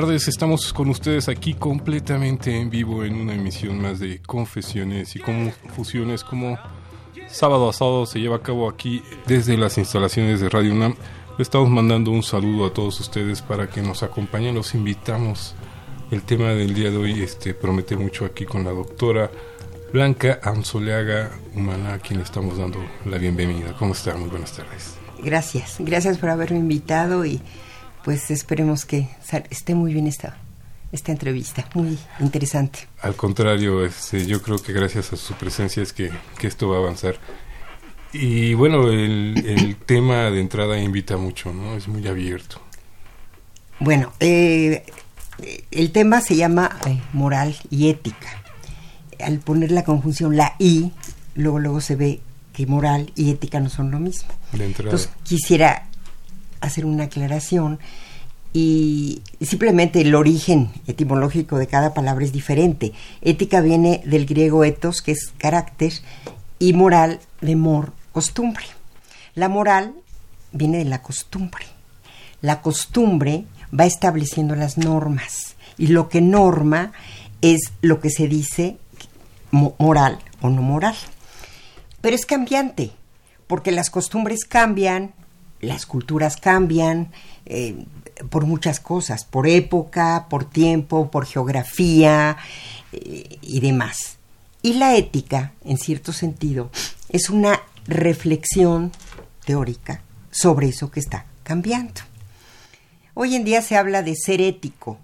Tardes, estamos con ustedes aquí completamente en vivo en una emisión más de Confesiones y Confusiones como sábado a sábado se lleva a cabo aquí desde las instalaciones de Radio UNAM. Le estamos mandando un saludo a todos ustedes para que nos acompañen, los invitamos. El tema del día de hoy este, promete mucho aquí con la doctora Blanca Anzoleaga Humana, a quien estamos dando la bienvenida. ¿Cómo está? Muy buenas tardes. Gracias, gracias por haberme invitado y pues esperemos que esté muy bien esta, esta entrevista, muy interesante. Al contrario, este, yo creo que gracias a su presencia es que, esto va a avanzar. Y bueno, el, tema de entrada invita mucho, ¿no? Es muy abierto. Bueno, eh, el tema se llama eh, moral y ética. Al poner la conjunción la I, luego luego se ve que moral y ética no son lo mismo. Entonces quisiera hacer una aclaración y simplemente el origen etimológico de cada palabra es diferente. Ética viene del griego ethos, que es carácter, y moral de mor, costumbre. La moral viene de la costumbre. La costumbre va estableciendo las normas y lo que norma es lo que se dice moral o no moral. Pero es cambiante, porque las costumbres cambian, las culturas cambian eh, por muchas cosas, por época, por tiempo, por geografía eh, y demás. Y la ética, en cierto sentido, es una reflexión teórica sobre eso que está cambiando. Hoy en día se habla de ser ético,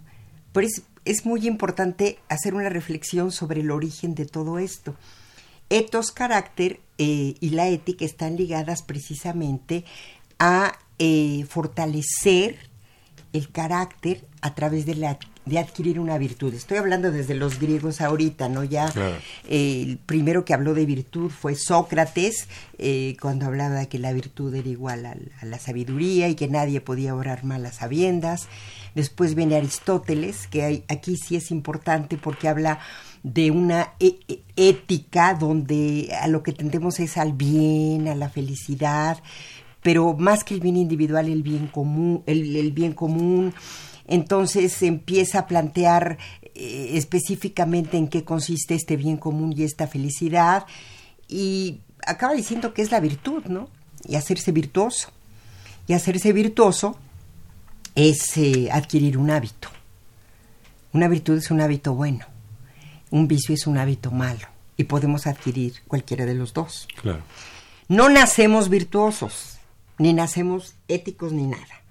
pero es, muy importante hacer una reflexión sobre el origen de todo esto. Etos, carácter eh, y la ética están ligadas precisamente a eh, fortalecer el carácter a través de la de adquirir una virtud. Estoy hablando desde los griegos ahorita, ¿no? Ya eh, el primero que habló de virtud fue Sócrates, eh, cuando hablaba de que la virtud era igual a, la sabiduría y que nadie podía orar mal a sabiendas. Después viene Aristóteles, que aquí sí es importante porque habla de una e, e, ética donde a lo que tendemos es al bien, a la felicidad, pero más que el bien individual, el bien común, el bien común entonces se empieza a plantear eh, específicamente en qué consiste este bien común y esta felicidad y acaba diciendo que es la virtud, ¿no? Y hacerse virtuoso. Y hacerse virtuoso es eh, adquirir un hábito. Una virtud es un hábito bueno, un vicio es un hábito malo y podemos adquirir cualquiera de los dos. Claro. No nacemos virtuosos, ni nacemos éticos ni nada.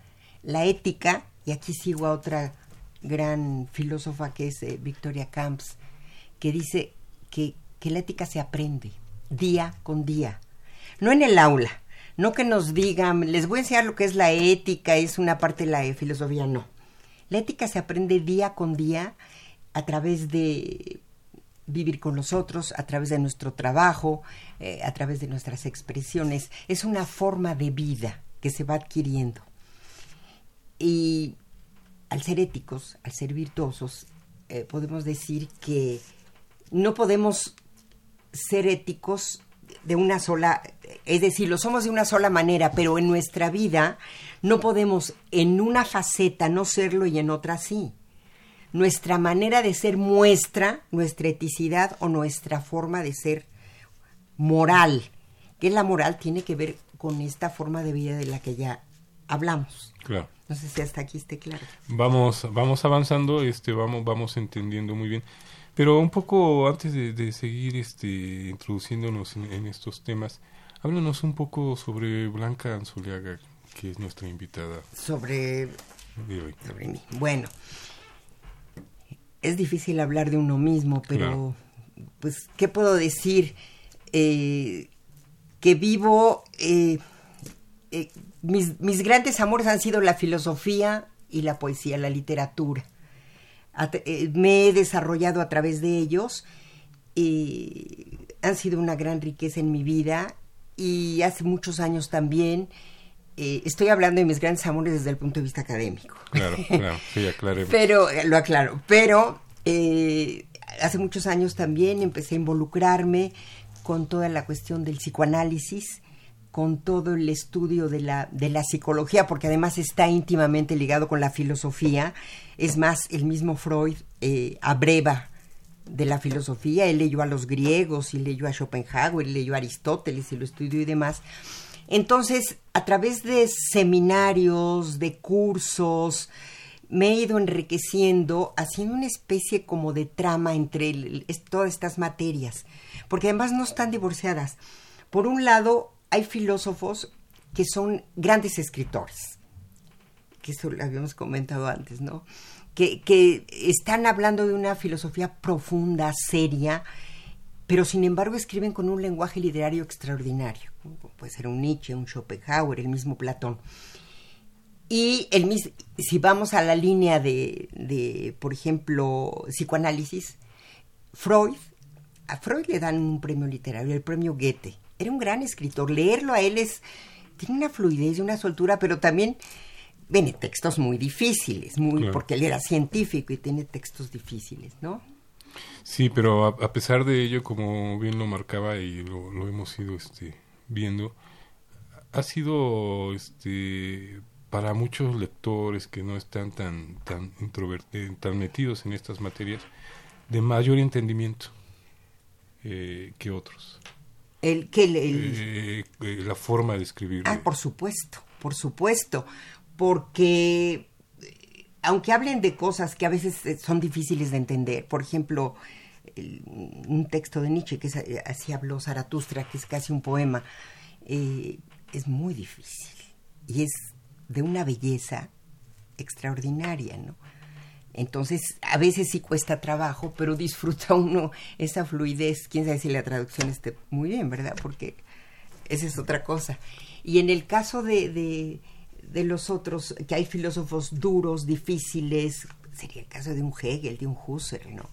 La ética y aquí sigo a otra gran filósofa que es eh, Victoria Camps, que dice que, que la ética se aprende día con día, no en el aula, no que nos digan, les voy a enseñar lo que es la ética, es una parte de la filosofía, no. La ética se aprende día con día a través de vivir con los otros, a través de nuestro trabajo, eh, a través de nuestras expresiones. Es una forma de vida que se va adquiriendo. Y al ser éticos, al ser virtuosos, eh, podemos decir que no podemos ser éticos de una sola, es decir, lo somos de una sola manera, pero en nuestra vida no podemos en una faceta no serlo y en otra sí. Nuestra manera de ser muestra nuestra eticidad o nuestra forma de ser moral. Que la moral tiene que ver con esta forma de vida de la que ya hablamos. Claro. No sé si hasta aquí esté claro. Vamos, vamos avanzando, este, vamos, vamos entendiendo muy bien. Pero un poco antes de, seguir este, introduciéndonos en, estos temas, háblanos un poco sobre Blanca Anzuliaga, que es nuestra invitada. Sobre, sobre mí. Bueno, es difícil hablar de uno mismo, pero pues, ¿qué puedo decir? Eh, que vivo eh, eh, mis, mis, grandes amores han sido la filosofía y la poesía, la literatura. Me he desarrollado a través de ellos y han sido una gran riqueza en mi vida y hace muchos años también eh, estoy hablando de mis grandes amores desde el punto de vista académico. Claro, claro, sí, aclaremos. Pero, lo aclaro, pero hace muchos años también empecé a involucrarme con toda la cuestión del psicoanálisis con todo el estudio de la, de la psicología, porque además está íntimamente ligado con la filosofía. Es más, el mismo Freud eh, abreva de la filosofía, él leyó a los griegos y leyó a Schopenhauer, y leyó a Aristóteles y lo estudió y demás. Entonces, a través de seminarios, de cursos, me he ido enriqueciendo, haciendo una especie como de trama entre todas estas materias, porque además no están divorciadas. Por un lado, hay filósofos que son grandes escritores, que eso lo habíamos comentado antes, ¿no? Que, que están hablando de una filosofía profunda, seria, pero sin embargo escriben con un lenguaje literario extraordinario. Puede ser un Nietzsche, un Schopenhauer, el mismo Platón. Y el si vamos a la línea de, de, por ejemplo, psicoanálisis, Freud, a Freud le dan un premio literario, el premio Goethe era un gran escritor. Leerlo a él es, tiene una fluidez y una soltura, pero también viene textos muy difíciles, muy, porque él era científico y tiene textos difíciles, ¿no? Sí, pero a, pesar de ello, como bien lo marcaba y lo, hemos ido este, viendo, ha sido este, para muchos lectores que no están tan, tan, introvertidos, tan metidos en estas materias, de mayor entendimiento eh, que otros. El, que eh, eh, la forma de escribir. Ah, por supuesto, por supuesto, porque eh, aunque hablen de cosas que a veces son difíciles de entender, por ejemplo, un texto de Nietzsche que así habló Zaratustra, que es casi un poema, es muy difícil y es de una belleza extraordinaria, ¿no? Entonces, a veces sí cuesta trabajo, pero disfruta uno esa fluidez. Quién sabe si la traducción esté muy bien, ¿verdad? Porque esa es otra cosa. Y en el caso de, los otros, que hay filósofos duros, difíciles, sería el caso de un Hegel, de un Husserl, ¿no?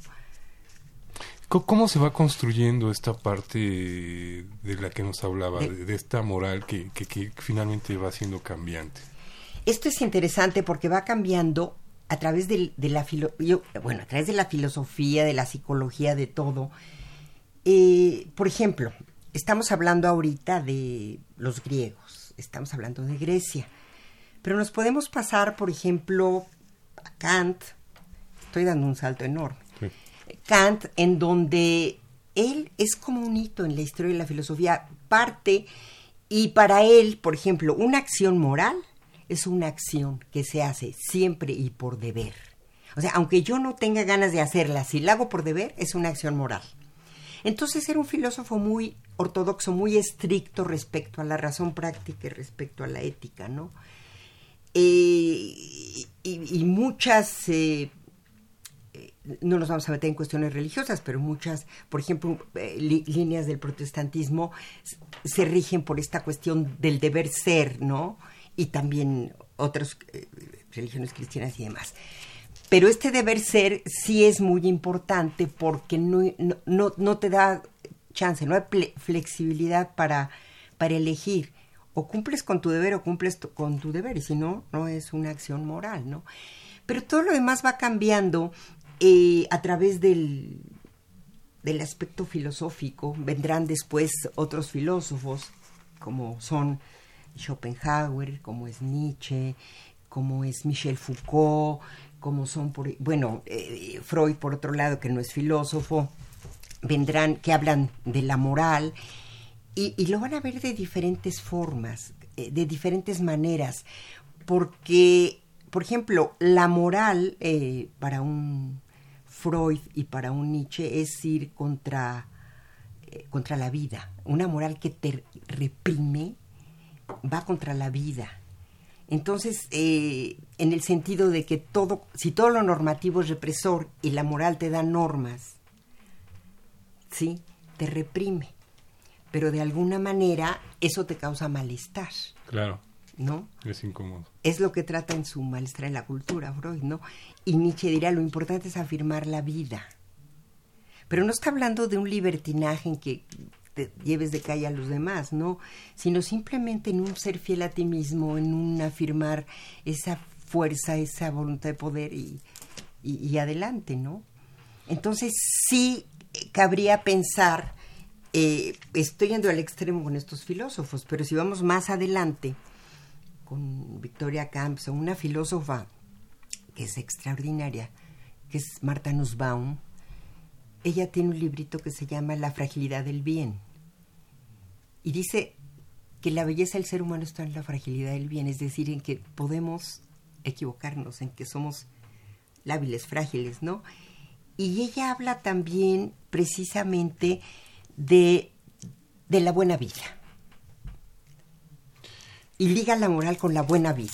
¿Cómo se va construyendo esta parte de la que nos hablaba, de, esta moral que, que, finalmente va siendo cambiante? Esto es interesante porque va cambiando a través de, la bueno, a través de la filosofía, de la psicología, de todo. Eh, por ejemplo, estamos hablando ahorita de los griegos, estamos hablando de Grecia, pero nos podemos pasar, por ejemplo, a Kant. Estoy dando un salto enorme Kant, en donde él es como un hito en la historia de la filosofía, parte y para él, por ejemplo, una acción moral es una acción que se hace siempre y por deber. O sea, aunque yo no tenga ganas de hacerla, si la hago por deber, es una acción moral. Entonces era un filósofo muy ortodoxo, muy estricto respecto a la razón práctica y respecto a la ética, ¿no? Eh, y, muchas eh, no nos vamos a meter en cuestiones religiosas, pero muchas, por ejemplo, eh, líneas del protestantismo se rigen por esta cuestión del deber ser, ¿no? Y también otras religiones cristianas y demás. Pero este deber ser sí es muy importante porque no, no, no te da chance, no hay flexibilidad para, para elegir. O cumples con tu deber o cumples con tu deber, y si no, no es una acción moral, ¿no? Pero todo lo demás va cambiando eh, a través del, del aspecto filosófico vendrán después otros filósofos, como son Schopenhauer, como es Nietzsche, como es Michel Foucault, como son, bueno, eh, Freud por otro lado, que no es filósofo, vendrán, que hablan de la moral, y, lo van a ver de diferentes formas, eh, de diferentes maneras, porque, por ejemplo, la moral para un Freud y para un Nietzsche es ir contra, eh, contra la vida. Una moral que te reprime va contra la vida. Entonces, eh, en el sentido de que todo, si todo lo normativo es represor y la moral te da normas, ¿sí? Te reprime. Pero de alguna manera eso te causa malestar. Claro. ¿no? Es incómodo. Es lo que trata en su maestra en la cultura, Freud, ¿no? Y Nietzsche dirá, lo importante es afirmar la vida. Pero no está hablando de un libertinaje en que te lleves de calle a los demás, ¿no? Sino simplemente en un ser fiel a ti mismo, en un afirmar esa fuerza, esa voluntad de poder y, y, adelante, ¿no? Entonces sí cabría pensar, eh, estoy yendo al extremo con estos filósofos, pero si vamos más adelante, con Victoria Camps, una filósofa que es extraordinaria, que es Marta Nussbaum. Ella tiene un librito que se llama La fragilidad del bien. Y dice que la belleza del ser humano está en la fragilidad del bien, es decir, en que podemos equivocarnos, en que somos lábiles, frágiles, ¿no? Y ella habla también precisamente de, de la buena vida y liga la moral con la buena vida,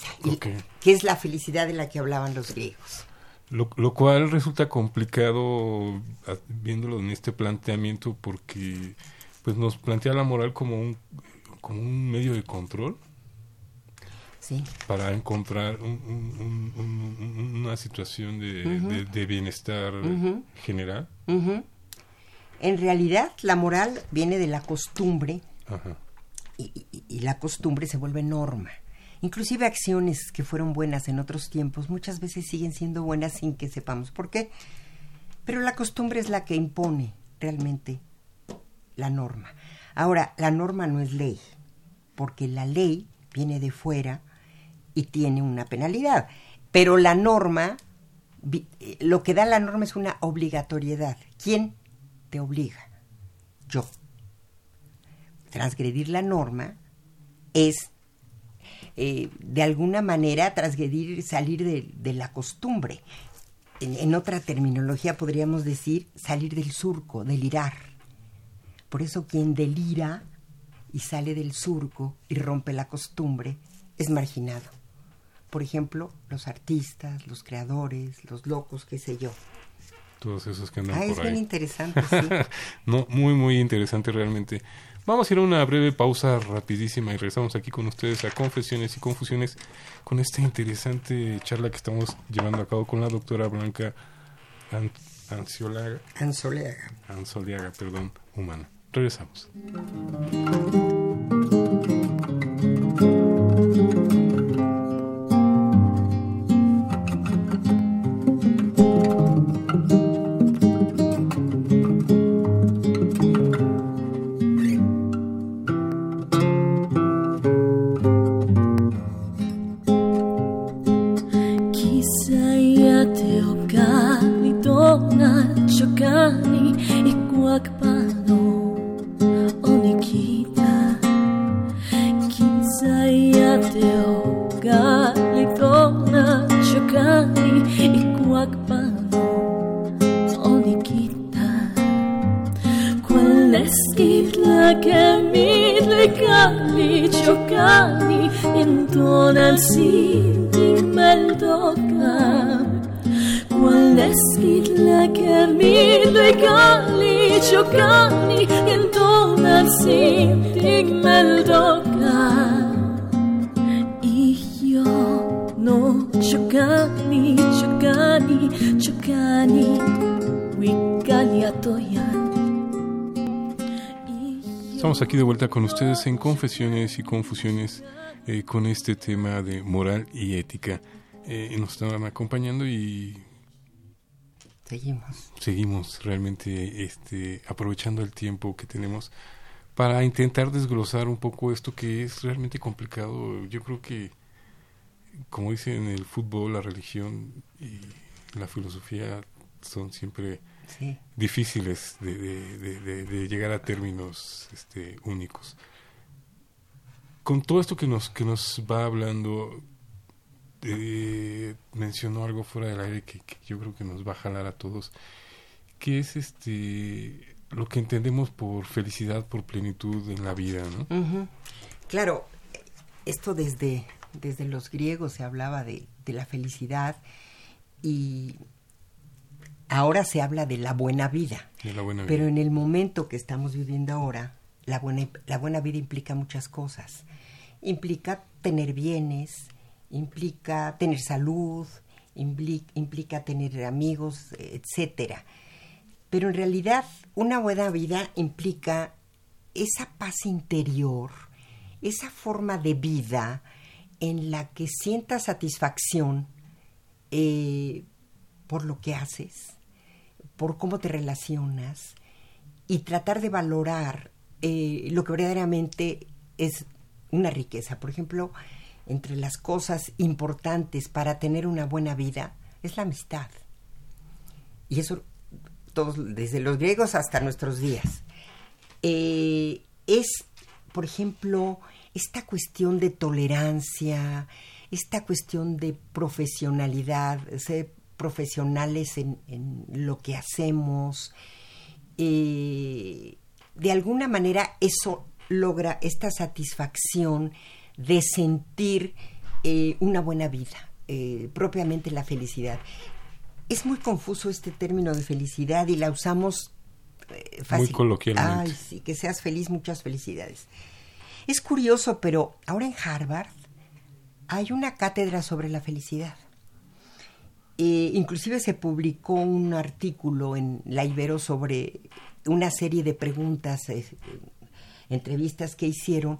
que es la felicidad de la que hablaban los griegos. Lo, cual resulta complicado viéndolo en este planteamiento porque pues nos plantea la moral como un, como un medio de control sí. para encontrar una situación de, bienestar general. En realidad la moral viene de la costumbre Ajá y, la costumbre se vuelve norma. Inclusive acciones que fueron buenas en otros tiempos muchas veces siguen siendo buenas sin que sepamos por qué. Pero la costumbre es la que impone realmente la norma. Ahora, la norma no es ley, porque la ley viene de fuera y tiene una penalidad. Pero la norma, eh, lo que da la norma es una obligatoriedad. ¿Quién te obliga? Yo transgredir la norma es eh, de alguna manera transgredir, salir de, la costumbre. En, otra terminología podríamos decir salir del surco, delirar. Por eso quien delira y sale del surco y rompe la costumbre es marginado. Por ejemplo, los artistas, los creadores, los locos, qué sé yo. Todos esos que andan ah, por es bien interesante, sí. no, muy, muy interesante realmente. Vamos a ir a una breve pausa rapidísima y regresamos aquí con ustedes a Confesiones y Confusiones con esta interesante charla que estamos llevando a cabo con la doctora Blanca An Anciolaga. Perdón, humana. Regresamos. cani i o onikita kinzaiateo galitona chokani i kuakpano quelle quell'esquitla che mi legali ciocani intono al sintimento cani Estamos aquí de vuelta con ustedes en Confesiones y Confusiones eh, con este tema de moral y ética. Eh, nos están acompañando y seguimos. Seguimos realmente este, aprovechando el tiempo que tenemos para intentar desglosar un poco esto que es realmente complicado. Yo creo que, como dicen, el fútbol, la religión y la filosofía son siempre difíciles de, llegar a términos este, únicos. Con todo esto que nos, que nos va hablando, eh, mencionó algo fuera del aire que, yo creo que nos va a jalar a todos, que es este lo que entendemos por felicidad, por plenitud en la vida, ¿no? Claro, esto desde, desde los griegos se hablaba de, de la felicidad y ahora se habla de la buena vida. Pero en el momento que estamos viviendo ahora, la buena, la buena vida implica muchas cosas. Implica tener bienes, implica tener salud, implica, tener amigos, etcétera. Pero en realidad, una buena vida implica esa paz interior, esa forma de vida en la que sientas satisfacción eh, por lo que haces, por cómo te relacionas y tratar de valorar eh, lo que verdaderamente es una riqueza. Por ejemplo, entre las cosas importantes para tener una buena vida es la amistad. Y eso todos, desde los griegos hasta nuestros días. Eh, es, por ejemplo, esta cuestión de tolerancia, esta cuestión de profesionalidad, profesionales en, lo que hacemos. Eh, de alguna manera eso logra esta satisfacción de sentir eh, una buena vida, eh, propiamente la felicidad. Es muy confuso este término de felicidad y la usamos fácil. Muy coloquialmente. Ay, sí, que seas feliz, muchas felicidades. Es curioso, pero ahora en Harvard hay una cátedra sobre la felicidad. Eh, inclusive se publicó un artículo en La Ibero sobre una serie de preguntas, eh, entrevistas que hicieron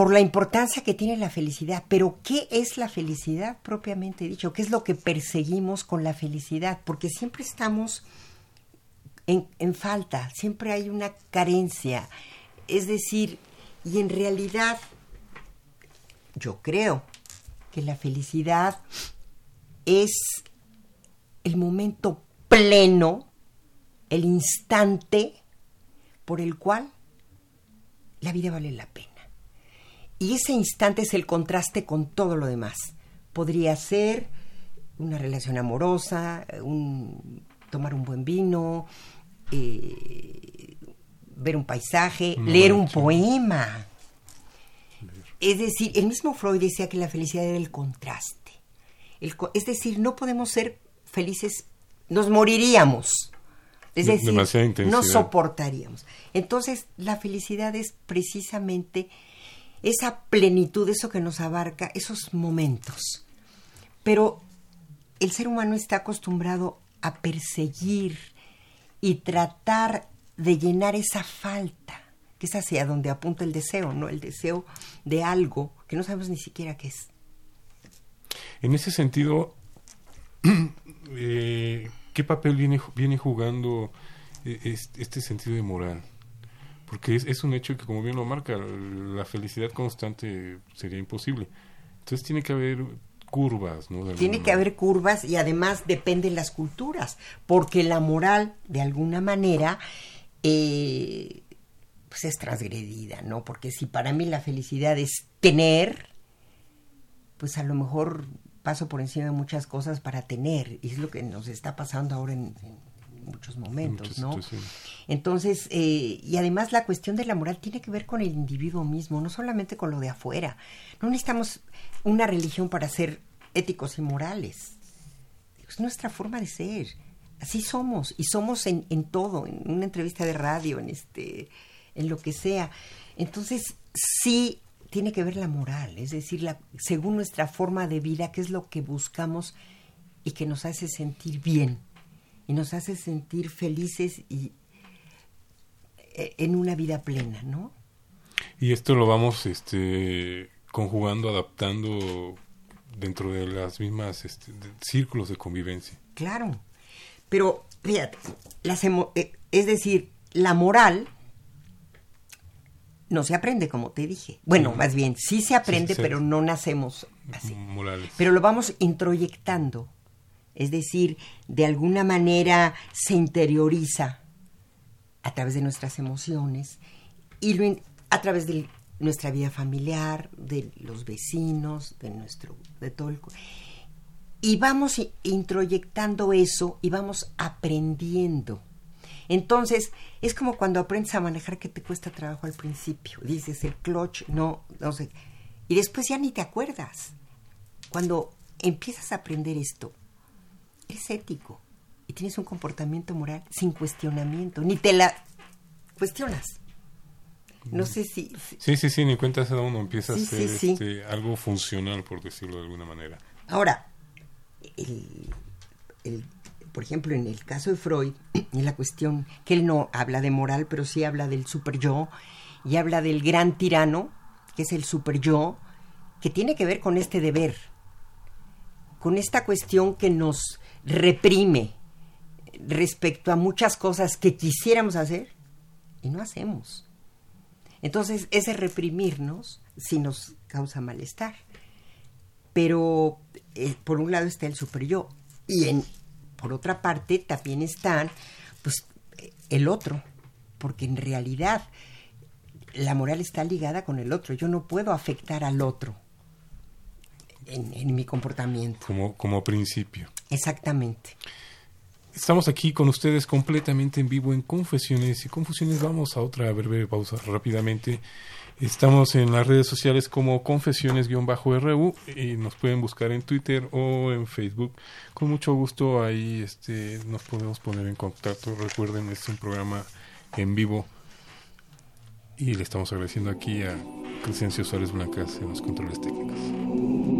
por la importancia que tiene la felicidad. Pero ¿qué es la felicidad propiamente dicho? ¿Qué es lo que perseguimos con la felicidad? Porque siempre estamos en, en falta, siempre hay una carencia. Es decir, y en realidad yo creo que la felicidad es el momento pleno, el instante por el cual la vida vale la pena. Y ese instante es el contraste con todo lo demás. Podría ser una relación amorosa, un, tomar un buen vino, eh, ver un paisaje, leer un poema. Es decir, el mismo Freud decía que la felicidad era el contraste es decir, no podemos ser felices nos moriríamos. Es De- decir, no soportaríamos. Entonces, la felicidad es precisamente esa plenitud, eso que nos abarca, esos momentos. Pero el ser humano está acostumbrado a perseguir y tratar de llenar esa falta, que es hacia donde apunta el deseo, ¿no? El deseo de algo que no sabemos ni siquiera qué es. En ese sentido, eh, ¿qué papel viene, viene jugando eh, es- este sentido de moral? Porque es, es un hecho que, como bien lo marca, la felicidad constante sería imposible. Entonces tiene que haber curvas, ¿no? Tiene que haber curvas y además dependen las culturas, porque la moral, de alguna manera, eh, pues es transgredida, ¿no? Porque si para mí la felicidad es tener, pues a lo mejor paso por encima de muchas cosas para tener, y es lo que nos está pasando ahora en, en muchos momentos, muchas ¿no? Entonces, eh, y además la cuestión de la moral tiene que ver con el individuo mismo, no solamente con lo de afuera. No necesitamos una religión para ser éticos y morales. Es nuestra forma de ser. Así somos, y somos en, en todo, en una entrevista de radio, en este, en lo que sea. Entonces, sí tiene que ver la moral, es decir, la, según nuestra forma de vida, qué es lo que buscamos y que nos hace sentir bien y nos hace sentir felices y eh, en una vida plena, ¿no? Y esto lo vamos este, conjugando, adaptando dentro de las mismas este, de- círculos de convivencia. Claro. Pero, fíjate, las emo- eh, es decir, la moral no se aprende, como te dije. Bueno, más bien, sí se aprende, sí. pero no nacemos así. Morales. Pero lo vamos introyectando. Es decir, de alguna manera se interioriza a través de nuestras emociones y a través de nuestra vida familiar, de los vecinos, de nuestro, de todo el... Y vamos introyectando eso y vamos aprendiendo. Entonces, es como cuando aprendes a manejar que te cuesta trabajo al principio. Dices el clutch, no, no sé. Y después ya ni te acuerdas. Cuando empiezas a aprender esto, eres ético y tienes un comportamiento moral sin cuestionamiento, ni te la cuestionas. No sé si, Sí, sí, sí, ni cuenta se da uno, empieza Sí, a ser sí, sí. este, algo funcional, por decirlo de alguna manera. Ahora, el- el- por ejemplo, en el caso de Freud, en la cuestión que él no habla de moral, pero sí habla del super yo y habla del gran tirano, que es el super yo, que tiene que ver con este deber, con esta cuestión que nos reprime respecto a muchas cosas que quisiéramos hacer y no hacemos. Entonces, ese reprimirnos sí nos causa malestar. Pero eh, por un lado está el super yo y en por otra parte también están pues el otro porque en realidad la moral está ligada con el otro. Yo no puedo afectar al otro en, en mi comportamiento Como, como principio. exactamente Estamos aquí con ustedes completamente en vivo en Confesiones y Confusiones. Vamos a otra breve pausa rápidamente. Estamos en las redes sociales como Confesiones-RU y nos pueden buscar en Twitter o en Facebook. Con mucho gusto ahí este, nos podemos poner en contacto. Recuerden, es un programa en vivo y le estamos agradeciendo aquí a Crescencio Suárez Blancas en los controles técnicos.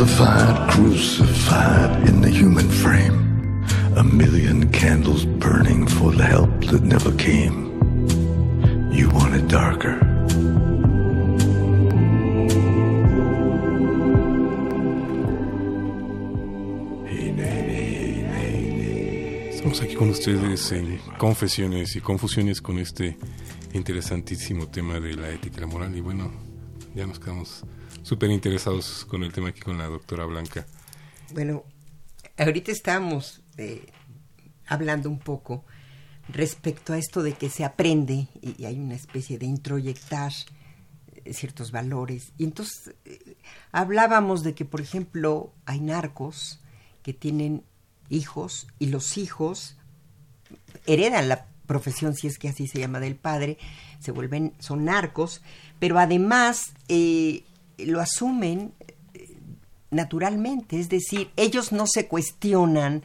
crucified, crucified in the human frame. A million candles burning for the help that never came. You want it darker. Estamos aquí con ustedes en confesiones y confusiones con este interesantísimo tema de la ética y la moral. Y bueno, ya nos quedamos súper interesados con el tema aquí con la doctora Blanca. Bueno, ahorita estamos eh, hablando un poco respecto a esto de que se aprende y hay una especie de introyectar eh, ciertos valores. Y entonces eh, hablábamos de que, por ejemplo, hay narcos que tienen hijos y los hijos heredan la profesión, si es que así se llama, del padre, se vuelven, son narcos, pero además eh, lo asumen eh, naturalmente, es decir, ellos no se cuestionan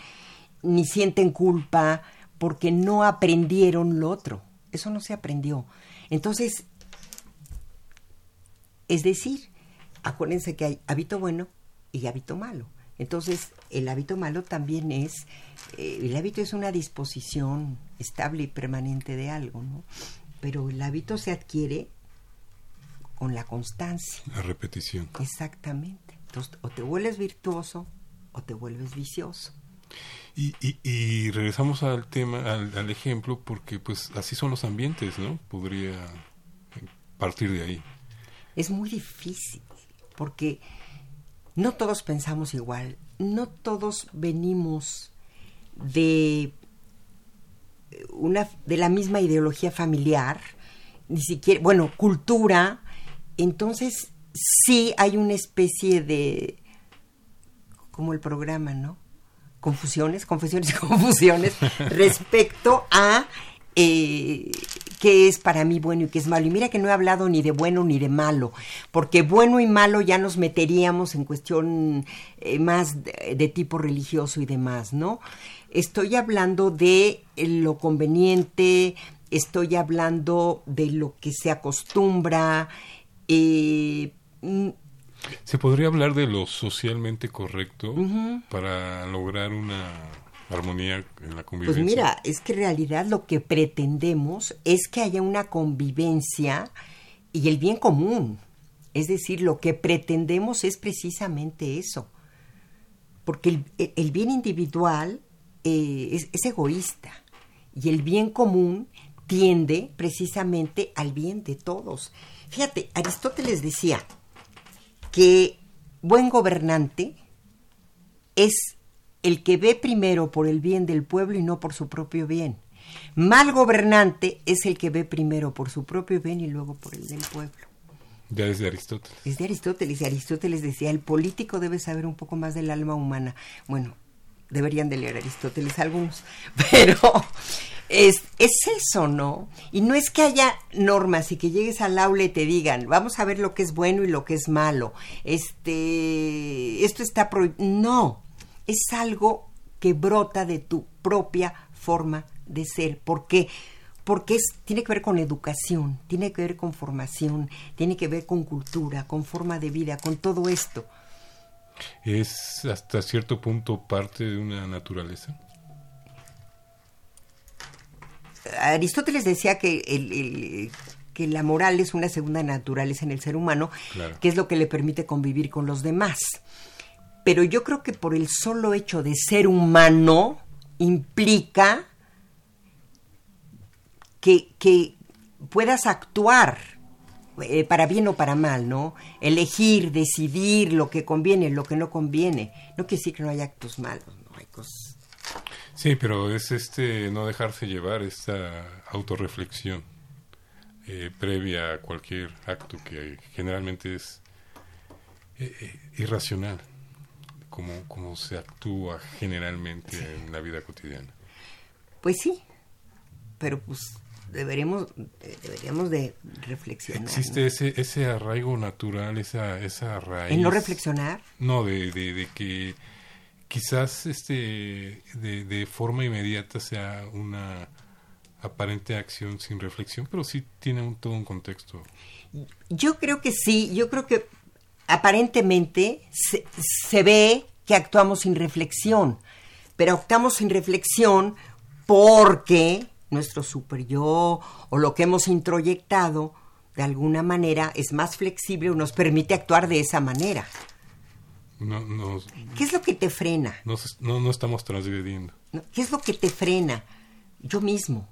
ni sienten culpa porque no aprendieron lo otro, eso no se aprendió. Entonces, es decir, acuérdense que hay hábito bueno y hábito malo. Entonces, el hábito malo también es, eh, el hábito es una disposición estable y permanente de algo, ¿no? Pero el hábito se adquiere con la constancia. La repetición. Exactamente. Entonces, o te vuelves virtuoso o te vuelves vicioso. Y, y, y regresamos al tema, al, al, ejemplo, porque pues así son los ambientes, ¿no? Podría partir de ahí. Es muy difícil, porque no todos pensamos igual, no todos venimos de una de la misma ideología familiar, ni siquiera, bueno, cultura, entonces sí hay una especie de como el programa, ¿no? Confusiones, confesiones y confusiones respecto a eh, qué es para mí bueno y qué es malo. Y mira que no he hablado ni de bueno ni de malo, porque bueno y malo ya nos meteríamos en cuestión eh, más de, de, tipo religioso y demás, ¿no? Estoy hablando de lo conveniente, estoy hablando de lo que se acostumbra. Eh, ¿Se podría hablar de lo socialmente correcto uh -huh. para lograr una armonía en la convivencia? Pues mira, es que en realidad lo que pretendemos es que haya una convivencia y el bien común. Es decir, lo que pretendemos es precisamente eso. Porque el, el bien individual eh, es, es egoísta y el bien común tiende precisamente al bien de todos. Fíjate, Aristóteles decía que buen gobernante es el que ve primero por el bien del pueblo y no por su propio bien. Mal gobernante es el que ve primero por su propio bien y luego por el del pueblo. Ya es de Aristóteles. Es de Aristóteles. Y Aristóteles decía, el político debe saber un poco más del alma humana. Bueno, deberían de leer Aristóteles algunos, pero es, es eso, ¿no? Y no es que haya normas y que llegues al aula y te digan, vamos a ver lo que es bueno y lo que es malo. Este, esto está prohibido. No, es algo que brota de tu propia forma de ser. ¿Por qué? Porque es, tiene que ver con educación, tiene que ver con formación, tiene que ver con cultura, con forma de vida, con todo esto. ¿Es hasta cierto punto parte de una naturaleza? Aristóteles decía que el, el, que la moral es una segunda naturaleza en el ser humano, claro. que es lo que le permite convivir con los demás. Pero yo creo que por el solo hecho de ser humano implica que, que puedas actuar eh, para bien o para mal, ¿no? Elegir, decidir lo que conviene, lo que no conviene. No quiere decir que no haya actos malos, no hay cosas. Sí, pero es este no dejarse llevar esta autorreflexión eh, previa a cualquier acto que generalmente es eh, irracional como, como se actúa generalmente sí. en la vida cotidiana. Pues sí, pero pues deberemos deberíamos de reflexionar. ¿Existe ¿no? ese ese arraigo natural, esa esa raíz? ¿En no reflexionar? No, de, de, de que quizás este de, de, forma inmediata sea una aparente acción sin reflexión, pero sí tiene un, todo un contexto. Yo creo que sí, yo creo que aparentemente se, se ve que actuamos sin reflexión, pero actuamos sin reflexión porque nuestro super yo o lo que hemos introyectado de alguna manera es más flexible o nos permite actuar de esa manera. No, no, ¿Qué es lo que te frena? no, no, no estamos transgrediendo. ¿Qué es lo que te frena? Yo mismo.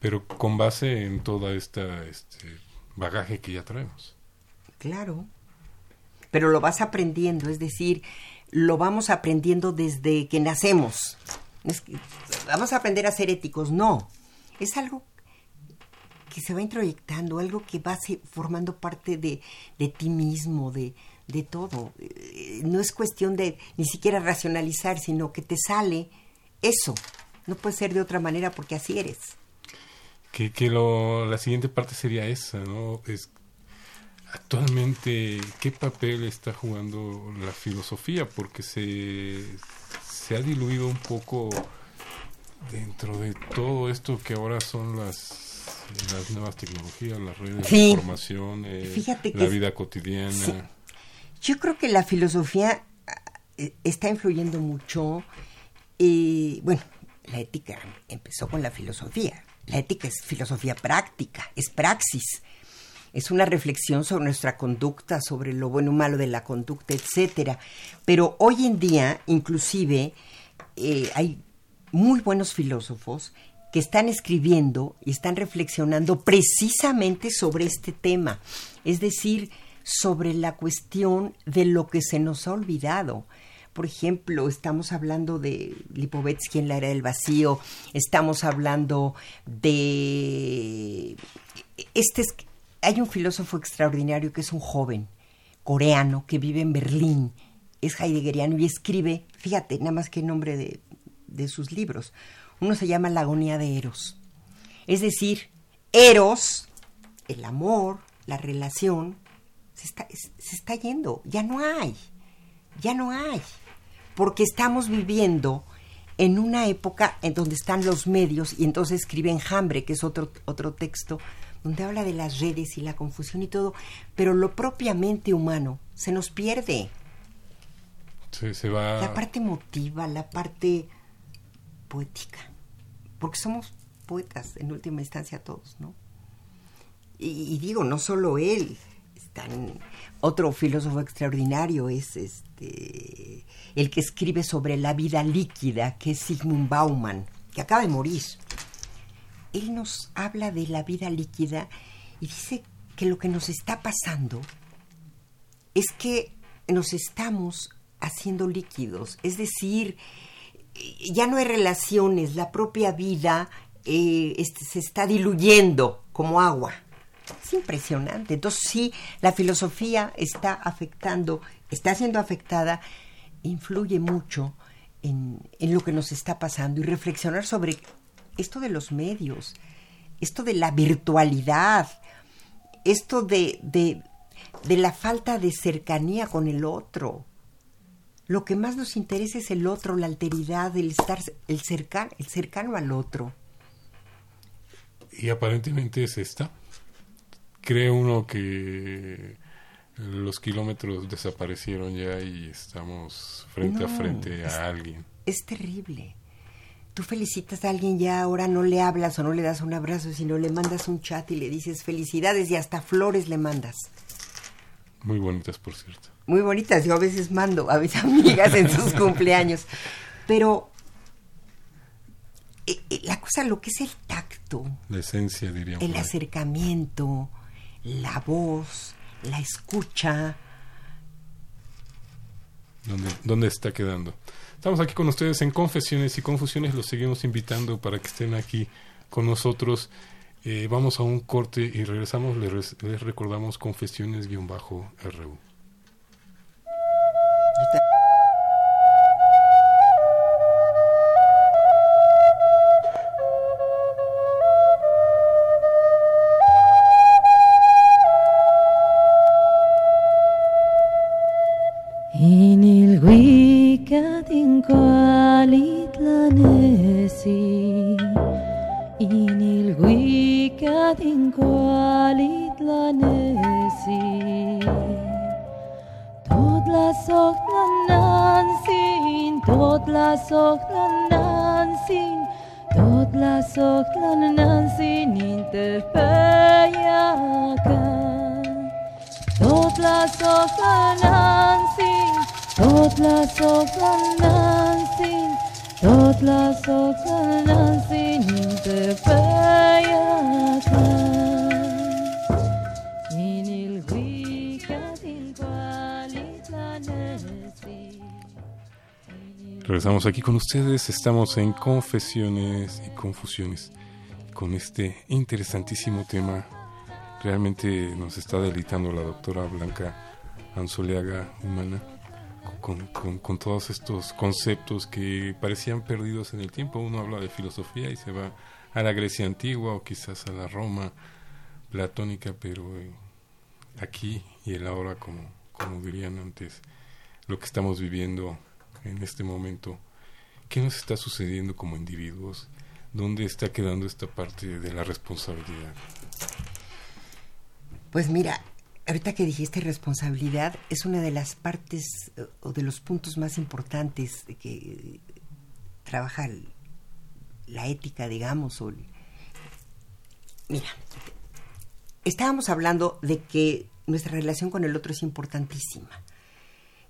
pero con base en toda esta este bagaje que ya traemos. Claro. Pero lo vas aprendiendo, es decir, lo vamos aprendiendo desde que nacemos. Vamos a aprender a ser éticos, no. Es algo que se va introyectando, algo que va formando parte de, de ti mismo, de, de todo. Eh, No es cuestión de ni siquiera racionalizar, sino que te sale eso. No puede ser de otra manera porque así eres. Que, que lo, la siguiente parte sería esa, ¿no? Actualmente qué papel está jugando la filosofía, porque se, se ha diluido un poco dentro de todo esto que ahora son las, las nuevas tecnologías, las redes de información, eh, la es- vida cotidiana. Sí. Yo creo que la filosofía eh, está influyendo mucho. Y bueno, la ética empezó con la filosofía. La ética es filosofía práctica, es praxis. Es una reflexión sobre nuestra conducta, sobre lo bueno o malo de la conducta, etcétera. Pero hoy en día, inclusive, eh, hay muy buenos filósofos que están escribiendo y están reflexionando precisamente sobre este tema, es decir, sobre la cuestión de lo que se nos ha olvidado. Por ejemplo, estamos hablando de Lipovetsky en la era del vacío, estamos hablando de... Este es... Hay un filósofo extraordinario que es un joven coreano que vive en Berlín, es heideggeriano y escribe, fíjate, nada más que el nombre de, de sus libros. Uno se llama La agonía de Eros. Es decir, Eros, el amor, la relación, se está, es- se está yendo, ya no hay, ya no hay, porque estamos viviendo en una época en donde están los medios y entonces escribe Enjambre, que es otro, otro texto, donde habla de las redes y la confusión y todo, pero lo propiamente humano se nos pierde. Se, se va... La parte emotiva, la parte poética. Porque somos poetas en última instancia todos, ¿no? Y, y digo, no solo él, están, otro filósofo extraordinario es este el que escribe sobre la vida líquida, que es Sigmund Bauman, que acaba de morir. Él nos habla de la vida líquida y dice que lo que nos está pasando es que nos estamos haciendo líquidos, es decir, ya no hay relaciones, la propia vida eh, este, se está diluyendo como agua. Es impresionante. Entonces sí, la filosofía está afectando, está siendo afectada, influye mucho en, en lo que nos está pasando y reflexionar sobre esto de los medios, esto de la virtualidad, esto de, de, de la falta de cercanía con el otro. Lo que más nos interesa es el otro, la alteridad, el estar el cercano, el cercano al otro. Y aparentemente es esta. Cree uno que los kilómetros desaparecieron ya y estamos frente a frente es- a alguien. Es terrible. Tú felicitas a alguien ya, ahora no le hablas o no le das un abrazo, sino le mandas un chat y le dices felicidades y hasta flores le mandas. Muy bonitas, por cierto. Muy bonitas, yo a veces mando a mis amigas en sus cumpleaños. Pero eh, eh, la cosa, lo que es el tacto, La esencia, diríamos. el acercamiento, la voz, la escucha. ¿Dónde, dónde está quedando? Estamos aquí con ustedes en Confesiones y Confusiones. Los seguimos invitando para que estén aquí con nosotros. Eh, vamos a un corte y regresamos. Les, les recordamos Confesiones-RU. Regresamos aquí con ustedes, estamos en Confesiones y Confusiones, con este interesantísimo tema. Realmente nos está deleitando la doctora Blanca Anzoleaga Humana con, con- todos estos conceptos que parecían perdidos en el tiempo. Uno habla de filosofía y se va a la Grecia antigua o quizás a la Roma platónica, pero eh, aquí y el ahora, como, como dirían antes, lo que estamos viviendo en este momento, ¿qué nos está sucediendo como individuos? ¿Dónde está quedando esta parte de la responsabilidad? Pues mira, ahorita que dijiste responsabilidad, es una de las partes eh, o de los puntos más importantes que trabaja la ética, digamos, o Mira, estábamos hablando de que nuestra relación con el otro es importantísima,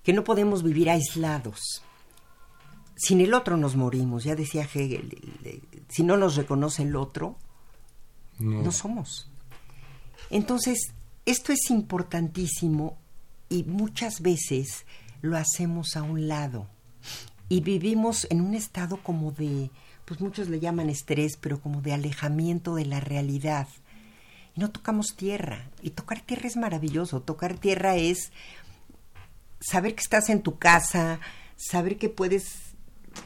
que no podemos vivir aislados. Sin el otro nos morimos, ya decía Hegel, el- el- si no nos reconoce el otro, No, no somos. Entonces, esto es importantísimo y muchas veces lo hacemos a un lado y vivimos en un estado como de, pues muchos le llaman estrés, pero como de alejamiento de la realidad. Y no tocamos tierra. Y tocar tierra es maravilloso. Tocar tierra es saber que estás en tu casa, saber que puedes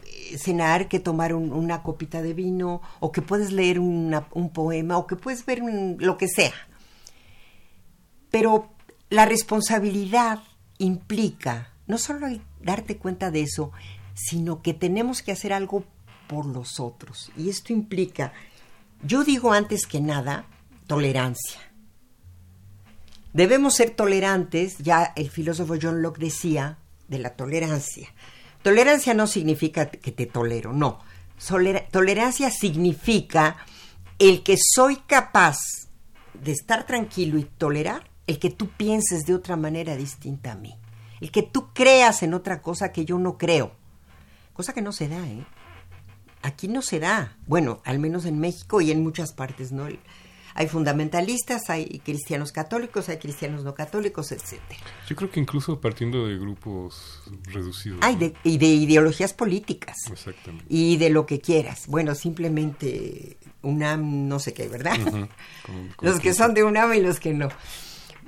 eh, cenar, que tomar un- una copita de vino, o que puedes leer una- un poema, o que puedes ver un- lo que sea. Pero la responsabilidad implica no solo darte cuenta de eso, sino que tenemos que hacer algo por los otros. Y esto implica, yo digo antes que nada, tolerancia. Debemos ser tolerantes, ya el filósofo John Locke decía de la tolerancia. Tolerancia no significa que te tolero, no. Tolerancia significa el que soy capaz de estar tranquilo y tolerar el que tú pienses de otra manera distinta a mí. El que tú creas en otra cosa que yo no creo. Cosa que no se da, ¿eh? Aquí no se da. Bueno, al menos en México y en muchas partes, ¿no? Hay fundamentalistas, hay cristianos católicos, hay cristianos no católicos, etcétera. Yo creo que incluso partiendo de grupos reducidos. ¿no? de, y de ideologías políticas. Exactamente. Y de lo que quieras. Bueno, simplemente UNAM, no sé qué, ¿verdad? Los que son de UNAM y los que no.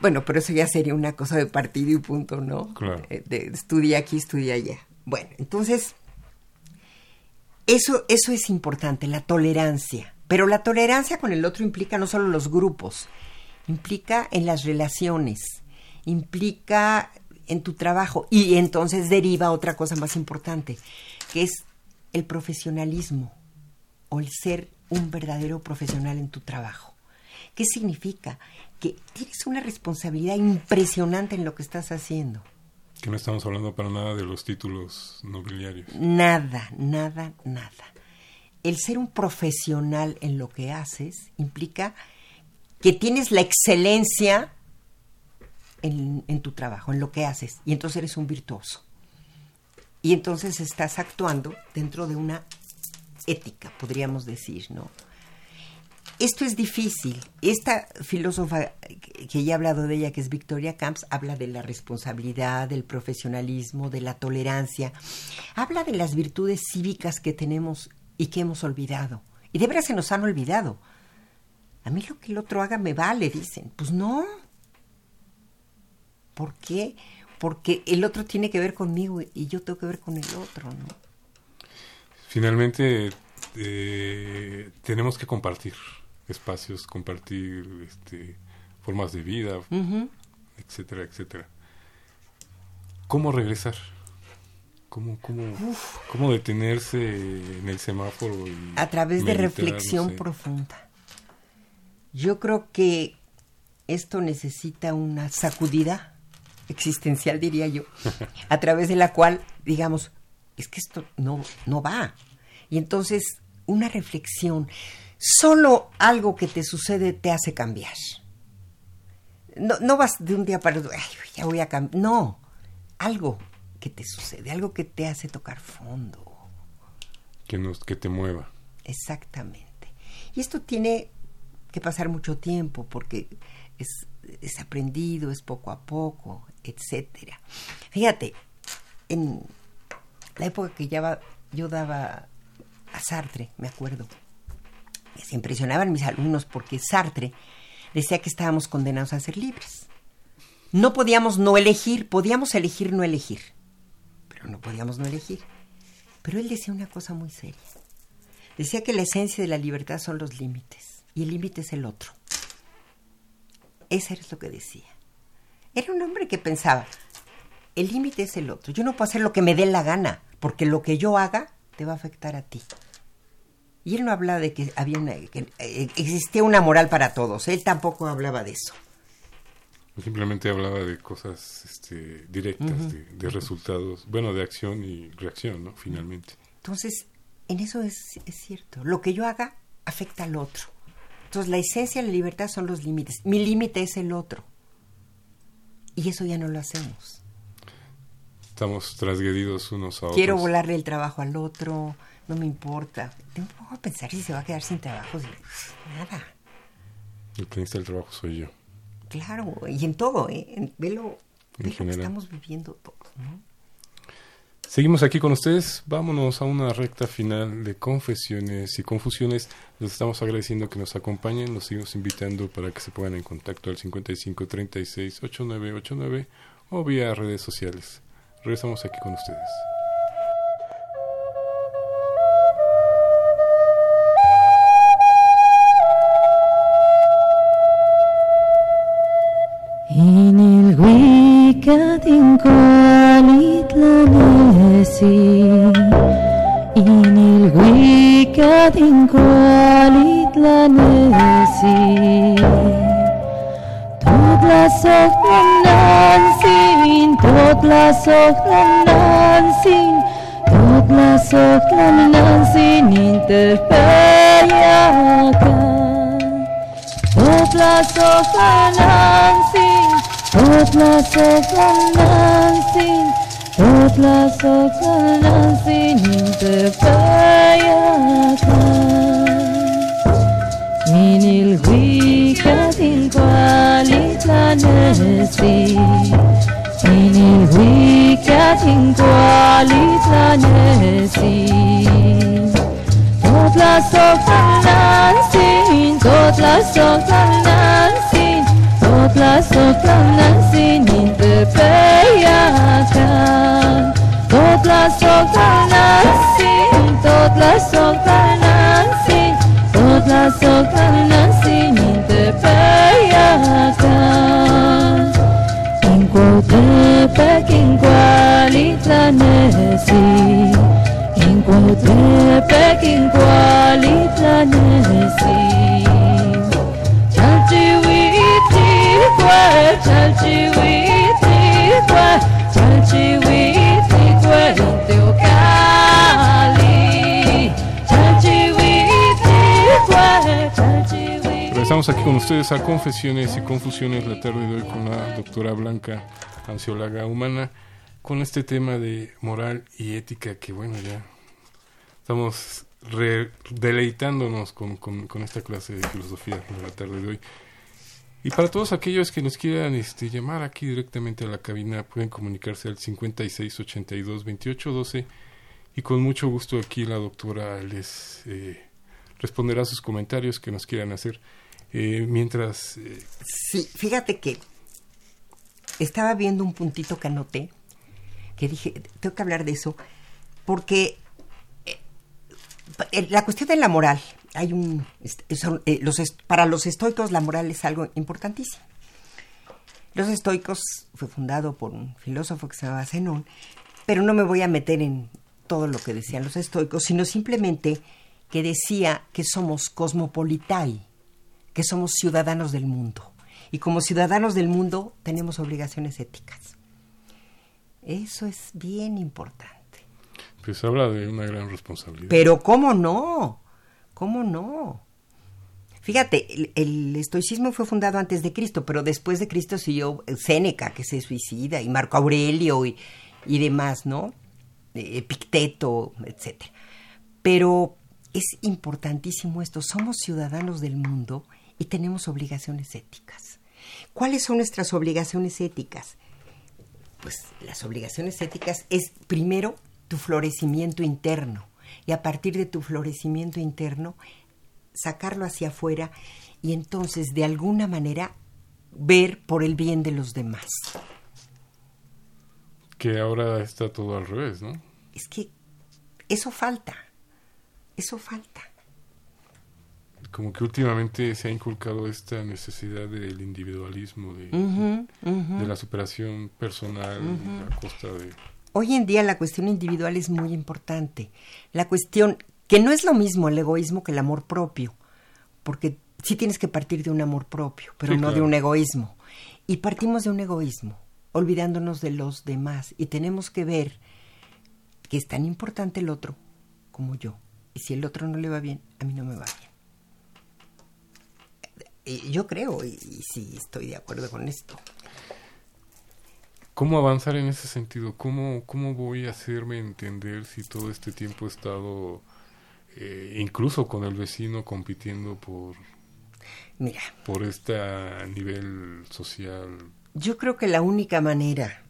Bueno, pero eso ya sería una cosa de partido y punto, ¿no? Claro. Eh, de estudia aquí, estudia allá. Bueno, entonces, eso, eso es importante, la tolerancia. Pero la tolerancia con el otro implica no solo los grupos, implica en las relaciones, implica en tu trabajo y entonces deriva otra cosa más importante, que es el profesionalismo o el ser un verdadero profesional en tu trabajo. ¿Qué significa? Que tienes una responsabilidad impresionante en lo que estás haciendo. Que no estamos hablando para nada de los títulos nobiliarios. Nada, nada, nada. El ser un profesional en lo que haces implica que tienes la excelencia en, en tu trabajo, en lo que haces, y entonces eres un virtuoso. Y entonces estás actuando dentro de una ética, podríamos decir, ¿no? Esto es difícil. Esta filósofa que ya he hablado de ella, que es Victoria Camps, habla de la responsabilidad, del profesionalismo, de la tolerancia. Habla de las virtudes cívicas que tenemos y que hemos olvidado. Y de veras se nos han olvidado. A mí lo que el otro haga me vale, dicen. Pues no. ¿Por qué? Porque el otro tiene que ver conmigo y yo tengo que ver con el otro, ¿no? Finalmente, eh, tenemos que compartir espacios, compartir este, formas de vida, etcétera, etcétera. ¿Cómo regresar? ¿Cómo, cómo, cómo detenerse en el semáforo? Y a través de reflexión no sé? profunda. Yo creo que esto necesita una sacudida existencial, diría yo, a través de la cual, digamos, es que esto no, no va. Y entonces, una reflexión, solo algo que te sucede te hace cambiar. No, no vas de un día para otro, "Ay, ya voy a cambiar. No, algo que te sucede, algo que te hace tocar fondo. Que, nos, que te mueva. Exactamente. Y esto tiene que pasar mucho tiempo porque es, es aprendido, es poco a poco, etcétera. Fíjate, en la época que ya yo daba a Sartre, me acuerdo, se impresionaban mis alumnos porque Sartre decía que estábamos condenados a ser libres. No podíamos no elegir, podíamos elegir no elegir, no podíamos no elegir. Pero él decía una cosa muy seria. Decía que la esencia de la libertad son los límites y el límite es el otro. Eso es lo que decía. Era un hombre que pensaba, el límite es el otro. Yo no puedo hacer lo que me dé la gana, porque lo que yo haga te va a afectar a ti. Y él no hablaba de que había una, que, eh, existía una moral para todos. Él tampoco hablaba de eso. Simplemente hablaba de cosas este, directas, de, de resultados, bueno, de acción y reacción, ¿no? Finalmente. Entonces, en eso es, es cierto. Lo que yo haga afecta al otro. Entonces, la esencia de la libertad son los límites. Mi límite es el otro. Y eso ya no lo hacemos. Estamos trasgredidos unos a otros. Quiero volarle el trabajo al otro, no me importa. Tengo que pensar si se va a quedar sin trabajo. si- Nada. El que necesita el trabajo soy yo. Claro, y en todo, ¿eh? En- Velo, En que estamos viviendo todos, ¿no? Seguimos aquí con ustedes. Vámonos a una recta final de confesiones y confusiones. Les estamos agradeciendo que nos acompañen. Los seguimos invitando para que se pongan en contacto al 55 36 8989 o vía redes sociales. Regresamos aquí con ustedes. Ikatinkoa litlanesi Inilgui ikatinkoa litlanesi Totlas ohtlanansin, totlas ohtlanansin Totlas ohtlanansin interpeiaka Totlas ohtlanansin Inilguicatin cualitlanesi Inilguicatin cualitlanesi Totlasok nanansin Totlasok nanansin Totlasok nanansin Interpeyakan Topla sofranansin, topla sofranansin, topla Sana sultanın senindir feyakan Topla sultanasın, topla sultanasın Topla sultanasın, indir feyakan Ingo tepe, ingo alitlanesi Ingo tepe, ingo alitlanesi Regresamos aquí con ustedes a Confesiones y Confusiones la tarde de hoy con la doctora Blanca Ansiolaga Humana con este tema de moral y ética que bueno ya estamos deleitándonos con, esta clase de filosofía de la tarde de hoy. Y para todos aquellos que nos quieran este, llamar aquí directamente a la cabina, pueden comunicarse al 56 82 28 12 y con mucho gusto aquí la doctora les eh, responderá sus comentarios que nos quieran hacer. Eh, mientras eh, Sí, fíjate que estaba viendo un puntito que anoté, que dije, tengo que hablar de eso, porque la cuestión de la moral, hay un, son, eh, los est- para los estoicos la moral es algo importantísimo. Los estoicos fue fundado por un filósofo que se llamaba Zenón, pero no me voy a meter en todo lo que decían los estoicos, sino simplemente que decía que somos cosmopolitai, que somos ciudadanos del mundo. Y como ciudadanos del mundo tenemos obligaciones éticas. Eso es bien importante. pues habla de una gran responsabilidad. Pero ¿cómo no? ¿Cómo no? Fíjate, el, estoicismo fue fundado antes de Cristo, pero después de Cristo siguió Séneca, que se suicida, y Marco Aurelio, y, y demás, ¿no? Eh, Epicteto, etcétera. Pero es importantísimo esto, somos ciudadanos del mundo y tenemos obligaciones éticas. ¿Cuáles son nuestras obligaciones éticas? Pues las obligaciones éticas es primero tu florecimiento interno y a partir de tu florecimiento interno sacarlo hacia afuera y entonces de alguna manera ver por el bien de los demás. Que ahora está todo al revés, ¿no? Es que eso falta, eso falta. Como que últimamente se ha inculcado esta necesidad del individualismo, de, la superación personal a costa de... Hoy en día la cuestión individual es muy importante. La cuestión que no es lo mismo el egoísmo que el amor propio, porque sí tienes que partir de un amor propio, pero Sí, no de un egoísmo. Y partimos de un egoísmo, olvidándonos de los demás. Y tenemos que ver que es tan importante el otro como yo. Y si el otro no le va bien, a mí no me va bien. Yo creo, y, y sí estoy de acuerdo con esto. ¿Cómo avanzar en ese sentido? ¿Cómo, cómo voy a hacerme entender si todo este tiempo he estado eh, incluso con el vecino compitiendo por, Mira, por este nivel social? Yo creo que la única manera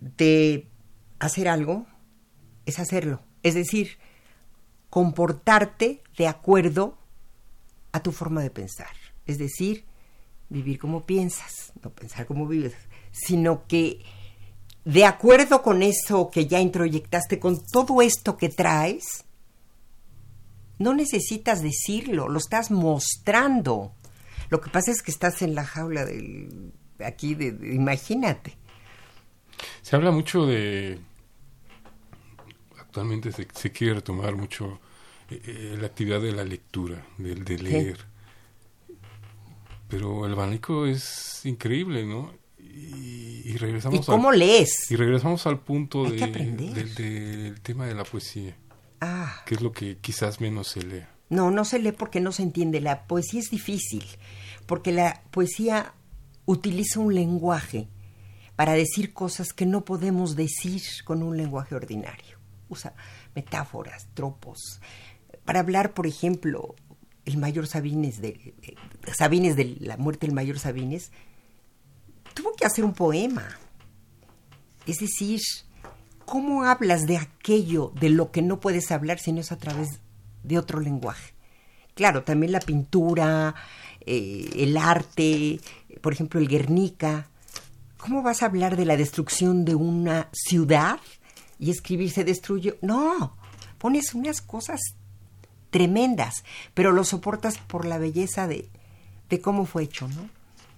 de hacer algo es hacerlo. Es decir, comportarte de acuerdo a tu forma de pensar. Es decir, vivir como piensas, no pensar como vives, sino que de acuerdo con eso que ya introyectaste, con todo esto que traes, no necesitas decirlo, lo estás mostrando. Lo que pasa es que estás en la jaula del aquí de, de- imagínate. Se habla mucho de... Actualmente se, se quiere retomar mucho eh, eh, la actividad de la lectura, del de leer. Pero el abanico es increíble, ¿no? Y, y regresamos ¿Y cómo al, lees? y regresamos al punto de, del, del tema de la poesía, Ah, que es lo que quizás menos se lee. no, no se lee porque no se entiende. La poesía es difícil, porque la poesía utiliza un lenguaje para decir cosas que no podemos decir con un lenguaje ordinario. Usa metáforas, tropos. Para hablar, por ejemplo, el mayor Sabines de, Sabines de la muerte del mayor Sabines, tuvo que hacer un poema. Es decir, ¿cómo hablas de aquello de lo que no puedes hablar si no es a través de otro lenguaje? Claro, también la pintura, eh, el arte, por ejemplo, el Guernica. ¿Cómo vas a hablar de la destrucción de una ciudad y escribir se destruyó? No, pones unas cosas tremendas, pero lo soportas por la belleza de, de cómo fue hecho, ¿no?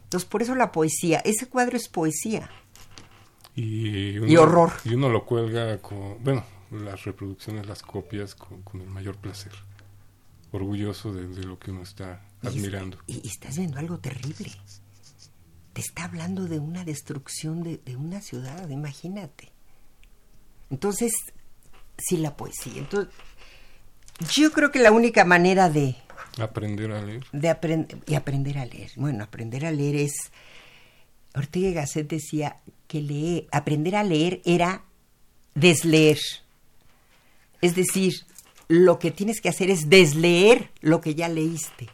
Entonces, por eso la poesía, ese cuadro es poesía. Y, Y horror. Y uno lo cuelga con, bueno, las reproducciones, las copias con, con el mayor placer. Orgulloso de, de lo que uno está admirando. Y, y estás viendo algo terrible. Te está hablando de una destrucción de, de una ciudad, imagínate. Entonces, sí, la poesía. Entonces, yo creo que la única manera de, Aprender a leer. de y aprender a leer. Bueno, aprender a leer es Ortega y Gasset decía que leer, aprender a leer era desleer. Es decir, lo que tienes que hacer es desleer lo que ya leíste.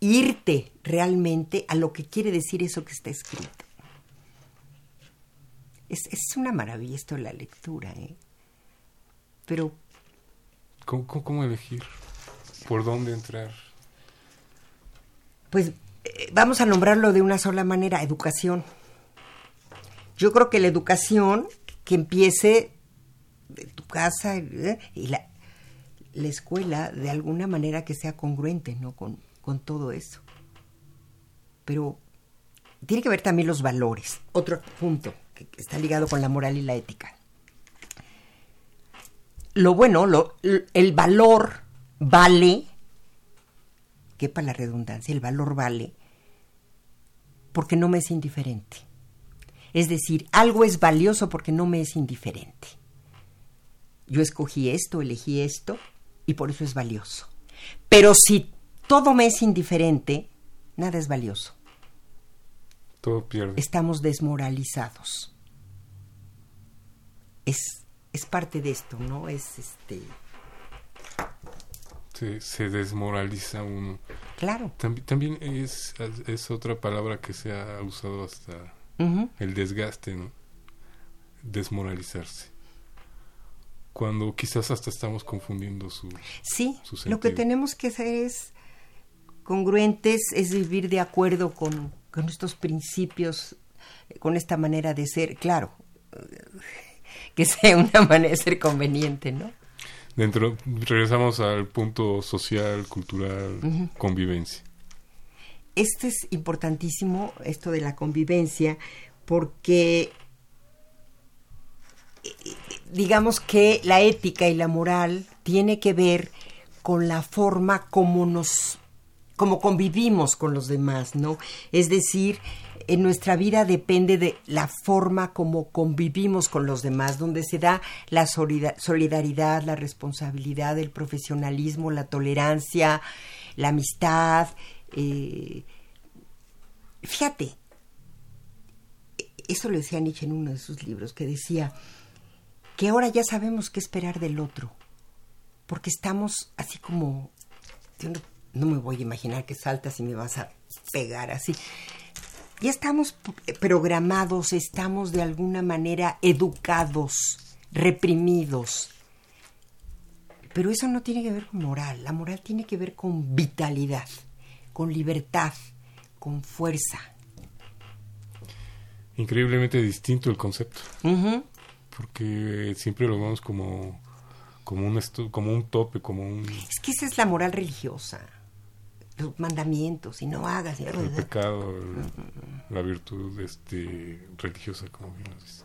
Irte realmente a lo que quiere decir eso que está escrito. Es, es una maravilla esto la lectura, ¿eh? Pero ¿Cómo, cómo, elegir? ¿Por dónde entrar? Pues eh, vamos a nombrarlo de una sola manera, educación. Yo creo que la educación que empiece de tu casa eh, y la, la escuela de alguna manera que sea congruente ¿no? con, con todo eso. Pero tiene que ver también los valores. Otro punto que está ligado con la moral y la ética. Lo bueno, lo, el valor vale quepa la redundancia, el valor vale porque no me es indiferente. Es decir, algo es valioso porque no me es indiferente. Yo escogí esto, elegí esto y por eso es valioso. Pero si todo me es indiferente, nada es valioso. Todo pierde. Estamos desmoralizados. es, es parte de esto, ¿no? Es este... Se, se desmoraliza uno. Claro. Tambi- también es, es otra palabra que se ha usado hasta el desgaste, ¿no? Desmoralizarse. Cuando quizás hasta estamos confundiendo su... Sí, su lo que tenemos que hacer es congruentes, es vivir de acuerdo con, con estos principios, eh, con esta manera de ser, claro, que sea una manera de ser conveniente, ¿no? Dentro, regresamos al punto social, cultural, convivencia. Esto es importantísimo, esto de la convivencia, porque eh, digamos que la ética y la moral tiene que ver con la forma como nos como convivimos con los demás, ¿no? Es decir, en nuestra vida depende de la forma como convivimos con los demás, donde se da la solida- solidaridad, la responsabilidad, el profesionalismo, la tolerancia, la amistad. eh, Fíjate, eso lo decía Nietzsche en uno de sus libros, que decía que ahora ya sabemos qué esperar del otro, porque estamos así como, yo no, no me voy a imaginar que saltas y me vas a pegar así. Ya estamos programados, estamos de alguna manera educados, reprimidos. Pero eso no tiene que ver con moral, la moral tiene que ver con vitalidad, con libertad, con fuerza. Increíblemente distinto el concepto, porque siempre lo vemos como, como, un, como un tope, como un Es que esa es la moral religiosa, los mandamientos, y no hagas. y- el pecado, el- la virtud este, religiosa, como bien nos dice.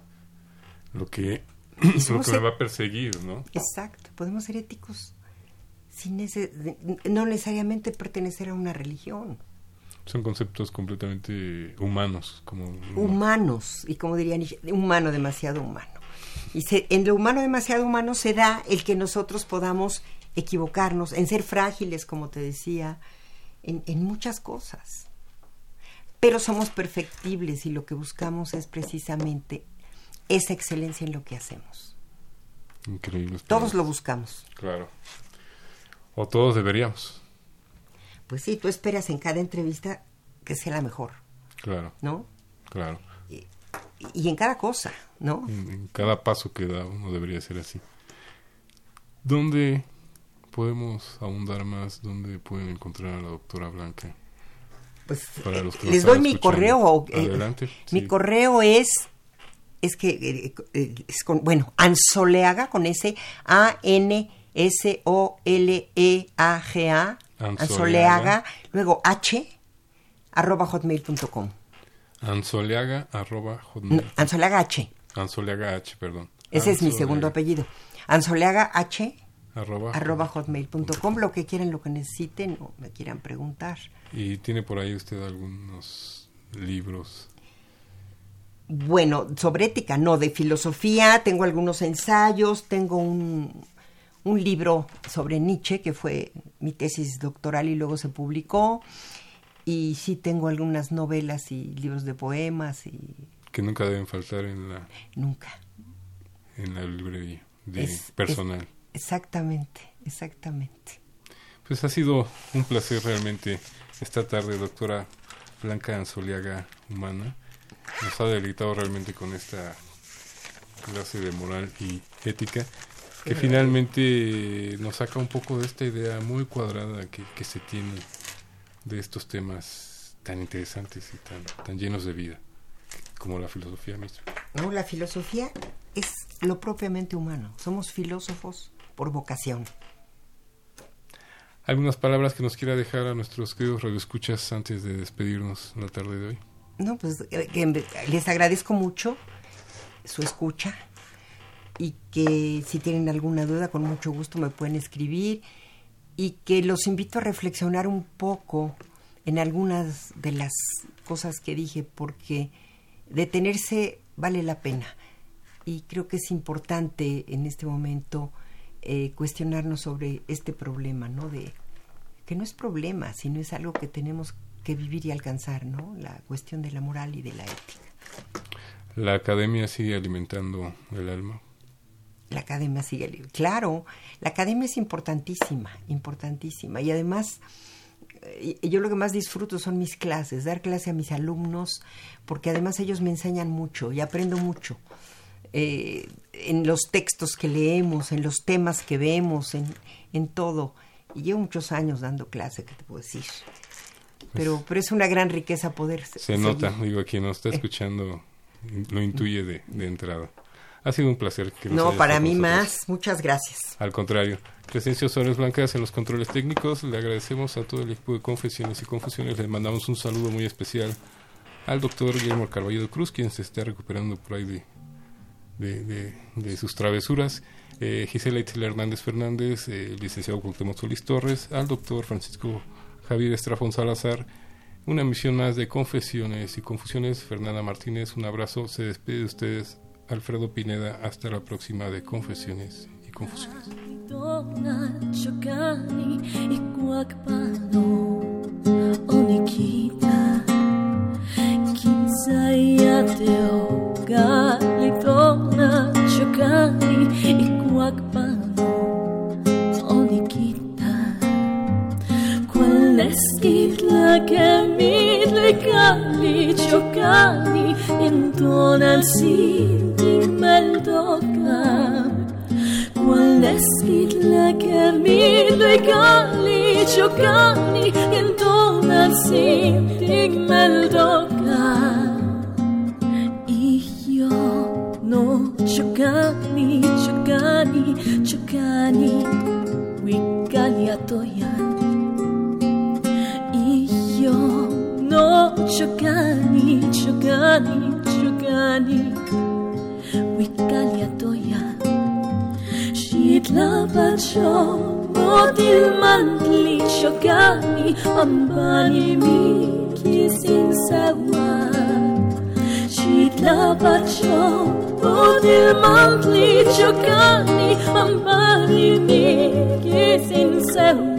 Lo que, lo que me va a perseguir, ¿no? Exacto, podemos ser éticos sin ese, no necesariamente pertenecer a una religión. Son conceptos completamente humanos, como Humanos, y como diría Nietzsche, humano demasiado humano. Y se- en lo humano demasiado humano se da el que nosotros podamos equivocarnos, en ser frágiles, como te decía, en, en muchas cosas. Pero somos perfectibles y lo que buscamos es precisamente esa excelencia en lo que hacemos. increíbles. Todos lo buscamos. Claro. O todos deberíamos, Pues sí, tú esperas en cada entrevista que sea la mejor, claro, ¿no? claro. Y, y en cada cosa, ¿no? En, en cada paso que da uno debería ser así. ¿Dónde podemos ahondar más? ¿Dónde pueden encontrar a la doctora Blanca? Pues Para los que nos les doy mi escuchando. correo. eh, Adelante, Mi correo es es que eh, eh, es con bueno Ansoleaga con s a n s o l e a g a Ansoleaga. Ansoleaga luego h arroba hotmail.com Ansoleaga arroba No, hotmail. Ansoleaga h Ansoleaga H, perdón. ese es mi segundo apellido Ansoleaga h Arroba, arroba hotmail.com lo que quieran lo que necesiten o me quieran preguntar Y tiene por ahí usted algunos libros. Bueno, sobre ética, no, de filosofía, tengo algunos ensayos, tengo un, un libro sobre Nietzsche, que fue mi tesis doctoral y luego se publicó, y sí tengo algunas novelas y libros de poemas, y que nunca deben faltar en la, nunca. en la librería de Es- personal. es- exactamente, exactamente. Pues ha sido un placer realmente esta tarde, doctora Blanca Anzoliaga Humana. Nos ha deleitado realmente con esta clase de moral y ética que finalmente nos saca un poco de esta idea muy cuadrada que, que se tiene de estos temas tan interesantes y tan, tan llenos de vida como la filosofía misma. No, la filosofía es lo propiamente humano. Somos filósofos por vocación. ¿Algunas palabras que nos quiera dejar a nuestros queridos radioescuchas antes de despedirnos la tarde de hoy? No, pues eh, que les agradezco mucho su escucha y que si tienen alguna duda con mucho gusto me pueden escribir y que los invito a reflexionar un poco en algunas de las cosas que dije porque detenerse vale la pena y creo que es importante en este momento eh, cuestionarnos sobre este problema, ¿no? De que no es problema, sino es algo que tenemos que vivir y alcanzar, ¿no? La cuestión de la moral y de la ética. La academia sigue alimentando el alma. La academia sigue. Claro, la academia es importantísima, importantísima. Y además, eh, yo lo que más disfruto son mis clases, dar clase a mis alumnos, porque además ellos me enseñan mucho y aprendo mucho. Eh, en los textos que leemos, en los temas que vemos, en, en todo. Y llevo muchos años dando clase, ¿qué te puedo decir? Pero, pero es una gran riqueza poder. Se nota, digo, quien nos está escuchando lo intuye de, de entrada. Ha sido un placer. Que no, para mí más. Muchas gracias. Al contrario. Presencia Suárez Blancas en los controles técnicos. Le agradecemos a todo el equipo de Confesiones y Confusiones. Le mandamos un saludo muy especial al doctor Guillermo Carballo Cruz, quien se está recuperando por ahí de, de, sus travesuras. Eh, Gisela Itzel Hernández Fernández, eh, licenciado Cuauhtémoc Solís Torres, al doctor Francisco Javier Estrafón Salazar. Una misión más de Confesiones y Confusiones. Fernanda Martínez, un abrazo. Se despide de ustedes Alfredo Pineda. Hasta la próxima de Confesiones y Confusiones. kali ikuwag pa onikita Quell'eschi la che mi legali giocani intorno al sentimento Quell'eschi la che mi legali giocani intorno al sentimento Io No. Chugani, chugani, chugani Wigali atoyan Iyo no chugani, chugani, chugani Wigali atoyan Shitlabacho Modil mantli chugani Ambani mi kisin sawan Slavacion Odil mantli ciocani Amari mi che sin seu